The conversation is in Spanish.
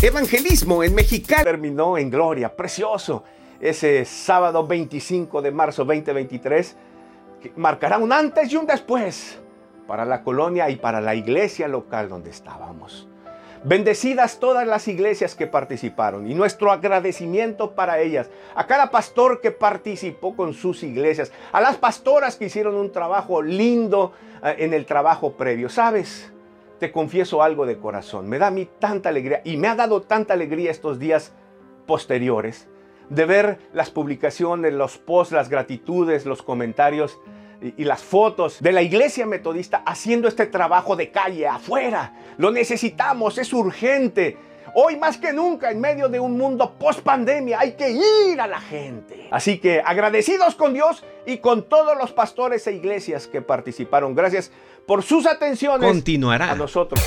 Evangelismo en Mexicali terminó en gloria, precioso. Ese sábado 25 de marzo 2023 que marcará un antes y un después para la colonia y para la iglesia local donde estábamos. Bendecidas todas las iglesias que participaron y nuestro agradecimiento para ellas, a cada pastor que participó con sus iglesias, a las pastoras que hicieron un trabajo lindo eh, en el trabajo previo. ¿Sabes? Te confieso algo de corazón. Me da a mí tanta alegría y me ha dado tanta alegría estos días posteriores de ver las publicaciones, los posts, las gratitudes, los comentarios y, y, las fotos de la iglesia metodista haciendo este trabajo de calle afuera. Lo necesitamos, es urgente. Hoy más que nunca, en medio de un mundo post pandemia, hay que ir a la gente. Así que agradecidos con Dios y con todos los pastores e iglesias que participaron. Gracias por sus atenciones Continuará. a nosotros.